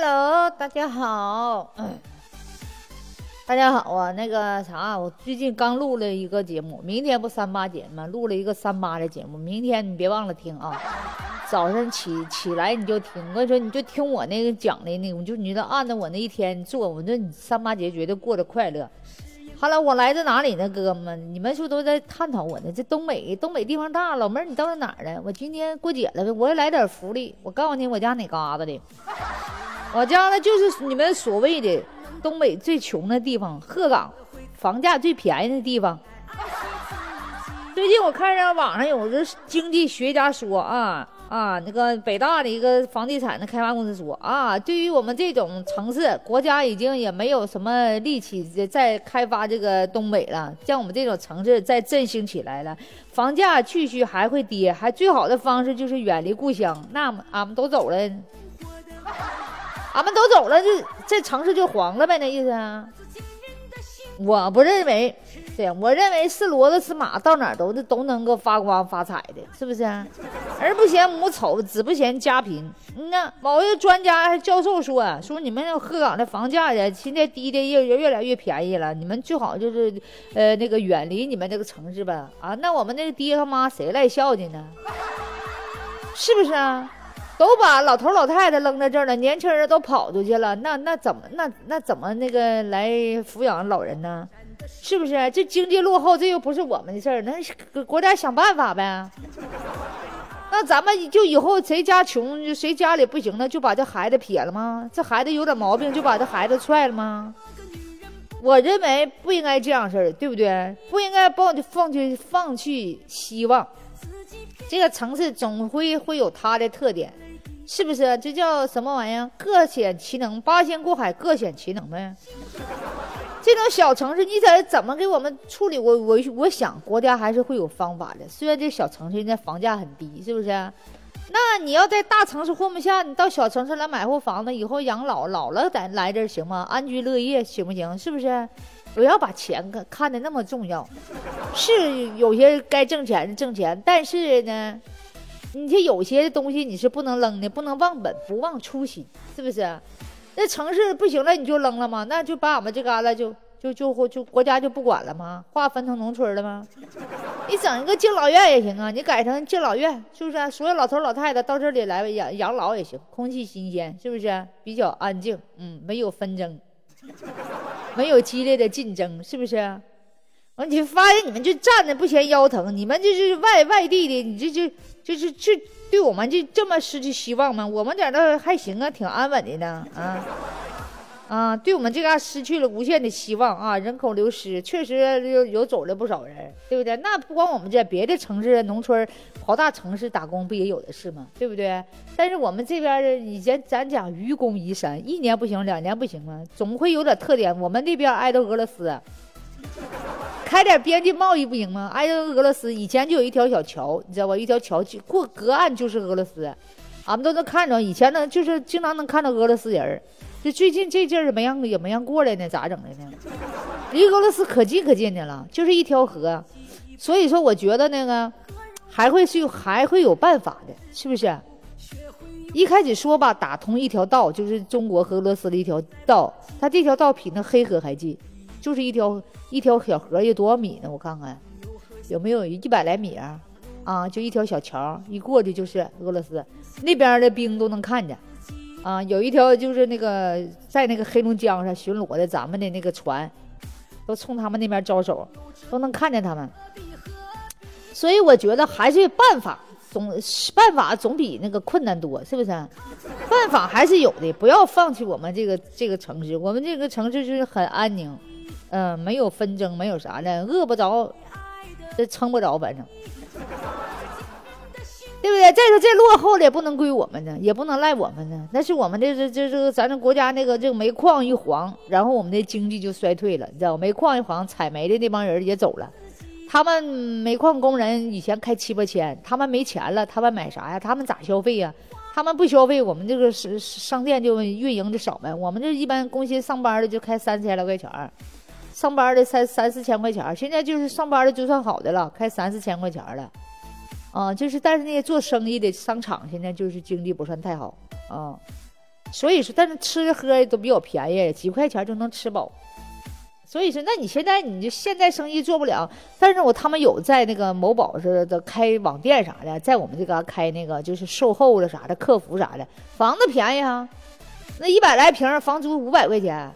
Hello，大家好。嗯，大家好啊。那个啥，我最近刚录了一个节目，明天不三八节吗？录了一个三八的节目，明天你别忘了听啊。早上起起来你就听，我跟你说，你就听我那个讲的那个，就你就按照我那一天做，我说你三八节绝对过得快乐。好了，我来自哪里呢，哥们？你们是不是都在探讨我呢？这东北，东北地方大，老妹儿你到哪儿了？我今天过节了呗，我也来点福利。我告诉你，我家哪嘎达的？我家呢就是你们所谓的东北最穷的地方——鹤岗，房价最便宜的地方。最近我看上网上有个经济学家说啊。啊，那个北大的一个房地产的开发公司说啊，对于我们这种城市，国家已经也没有什么力气再开发这个东北了，像我们这种城市再振兴起来了，房价继续还会跌，还最好的方式就是远离故乡。那俺们都走了，俺们都走了，就这城市就黄了呗，那意思？我不认为。对，我认为是骡子是马，到哪都都能够发光发财的，是不是？儿不嫌母丑，子不嫌家贫。那某一个专家教授说，说你们鹤岗的房价呀，现在低的越越来越便宜了，你们最好就是，呃，那个远离你们这个城市吧。啊，那我们那个爹和妈谁来孝敬呢？是不是啊？都把老头老太太扔在这儿了，年轻人都跑出去了，那那怎么那那怎么那个来抚养老人呢？是不是？这经济落后，这又不是我们的事儿，那国家想办法呗。那咱们就以后谁家穷，谁家里不行了，就把这孩子撇了吗？这孩子有点毛病，就把这孩子踹了吗？我认为不应该这样事儿，对不对？不应该放放弃放弃希望。这个城市总会会有它的特点，是不是？这叫什么玩意儿？各显其能，八仙过海，各显其能呗。这种小城市，你怎怎么给我们处理？我我我想，国家还是会有方法的。虽然这小城市现在房价很低，是不是？那你要在大城市混不下，你到小城市来买户房子，以后养老老了咱来这儿行吗？安居乐业行不行？是不是？不要把钱看看的那么重要。是有些该挣钱的挣钱，但是呢，你这有些东西你是不能扔的，不能忘本不忘初心，是不是？那城市不行了，你就扔了吗？那就把俺们这旮旯就就就就国家就不管了吗？划分成农村了吗？你整一个敬老院也行啊，你改成敬老院，是不是？所有老头老太太到这里来养养老也行，空气新鲜，是不是？比较安静，嗯，没有纷争，没有激烈的竞争，是不是？完，你发现你们就站着不嫌腰疼，你们就是外外地的，你这就就是这。对我们就这么失去希望吗？我们点倒还行啊，挺安稳的呢。啊 啊，对我们这嘎失去了无限的希望啊！人口流失，确实有有走了不少人，对不对？那不光我们这，别的城市、农村跑大城市打工不也有的是吗？对不对？但是我们这边的以前咱讲愚公移山，一年不行，两年不行吗？总会有点特点。我们那边挨着俄罗斯。开点边境贸易不行吗？挨着俄罗斯，以前就有一条小桥，你知道吧？一条桥过隔岸就是俄罗斯，俺们都能看着。以前呢，就是经常能看到俄罗斯人就最近这阵儿没让也没让过来呢，咋整的呢？离俄罗斯可近可近的了，就是一条河。所以说，我觉得那个还会是还会有办法的，是不是？一开始说吧，打通一条道，就是中国和俄罗斯的一条道，它这条道比那黑河还近。就是一条一条小河，有多少米呢？我看看，有没有一百来米啊？啊，就一条小桥，一过去就是俄罗斯那边的兵都能看见。啊，有一条就是那个在那个黑龙江上巡逻的咱们的那个船，都冲他们那边招手，都能看见他们。所以我觉得还是办法总办法总比那个困难多，是不是？办法还是有的，不要放弃我们这个这个城市，我们这个城市就是很安宁。嗯，没有纷争，没有啥的，饿不着，这撑不着，反正，对不对？再说这落后的也不能归我们呢，也不能赖我们呢，那是我们的这这这个咱这国家那个这个煤矿一黄，然后我们的经济就衰退了，你知道煤矿一黄，采煤的那帮人也走了，他们煤矿工人以前开七八千，他们没钱了，他们买啥呀？他们咋消费呀？他们不消费，我们这个是商店就运营的少呗。我们这一般工薪上班的就开三千来块钱。上班的三三四千块钱，现在就是上班的就算好的了，开三四千块钱了，啊，就是但是那些做生意的商场现在就是经济不算太好啊，所以说，但是吃喝都比较便宜，几块钱就能吃饱。所以说，那你现在你就现在生意做不了，但是我他们有在那个某宝似的开网店啥的，在我们这嘎开那个就是售后了啥的，客服啥的，房子便宜啊，那一百来平，房租五百块钱，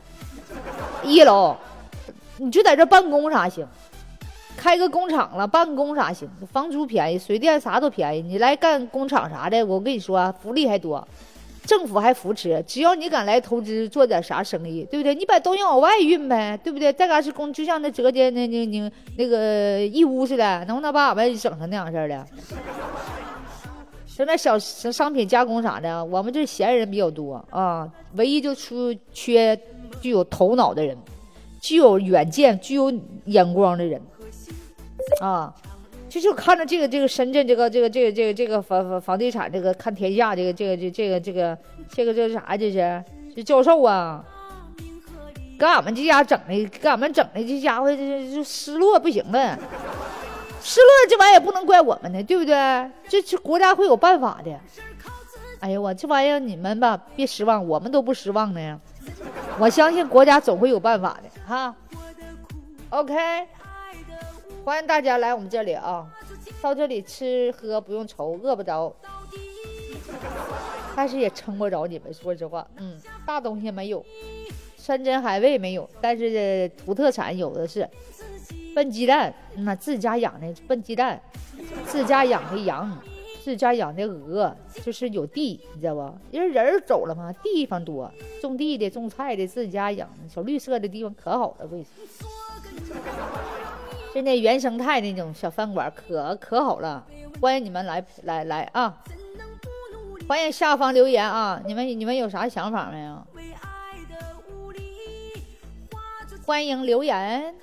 一楼，你就在这办公啥行，开个工厂了办公啥行，房租便宜，水电啥都便宜，你来干工厂啥的，我跟你说福利还多。政府还扶持，只要你敢来投资做点啥生意，对不对？你把东西往外运呗，对不对？再嘎是工，就像那浙江那那那那个义乌似的，能不能把俺们整成那样式的？就那小商品加工啥的，我们这闲人比较多啊，唯一就出缺具有头脑的人，具有远见、具有眼光的人啊。就就看着这个这个深圳这个这个这个这个这个房房房地产这个看天下这个这个这这个这个这个这是啥这是这教授啊，给俺们这家整的给俺们整的这家伙这就失落不行了，失落这玩意也不能怪我们呢，对不对？这这国家会有办法的。哎呀我这玩意你们吧别失望，我们都不失望的呀。我相信国家总会有办法的哈。OK。欢迎大家来我们这里啊！到这里吃喝不用愁，饿不着，但是也撑不着你们。说实话，嗯，大东西没有，山珍海味没有，但是土特产有的是。笨鸡蛋，那自家养的笨鸡蛋，自家养的羊，自家养的鹅，就是有地，你知道不？因为人走了嘛，地方多，种地的、种菜的，自家养的小绿色的地方可好了，贵。就那原生态那种小饭馆，可可好了，欢迎你们来来来啊！欢迎下方留言啊！你们你们有啥想法没有？欢迎留言。